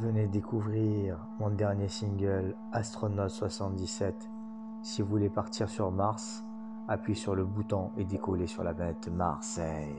Venez découvrir mon dernier single Astronaut 77. Si vous voulez partir sur Mars, appuyez sur le bouton et décoller sur la planète Marseille.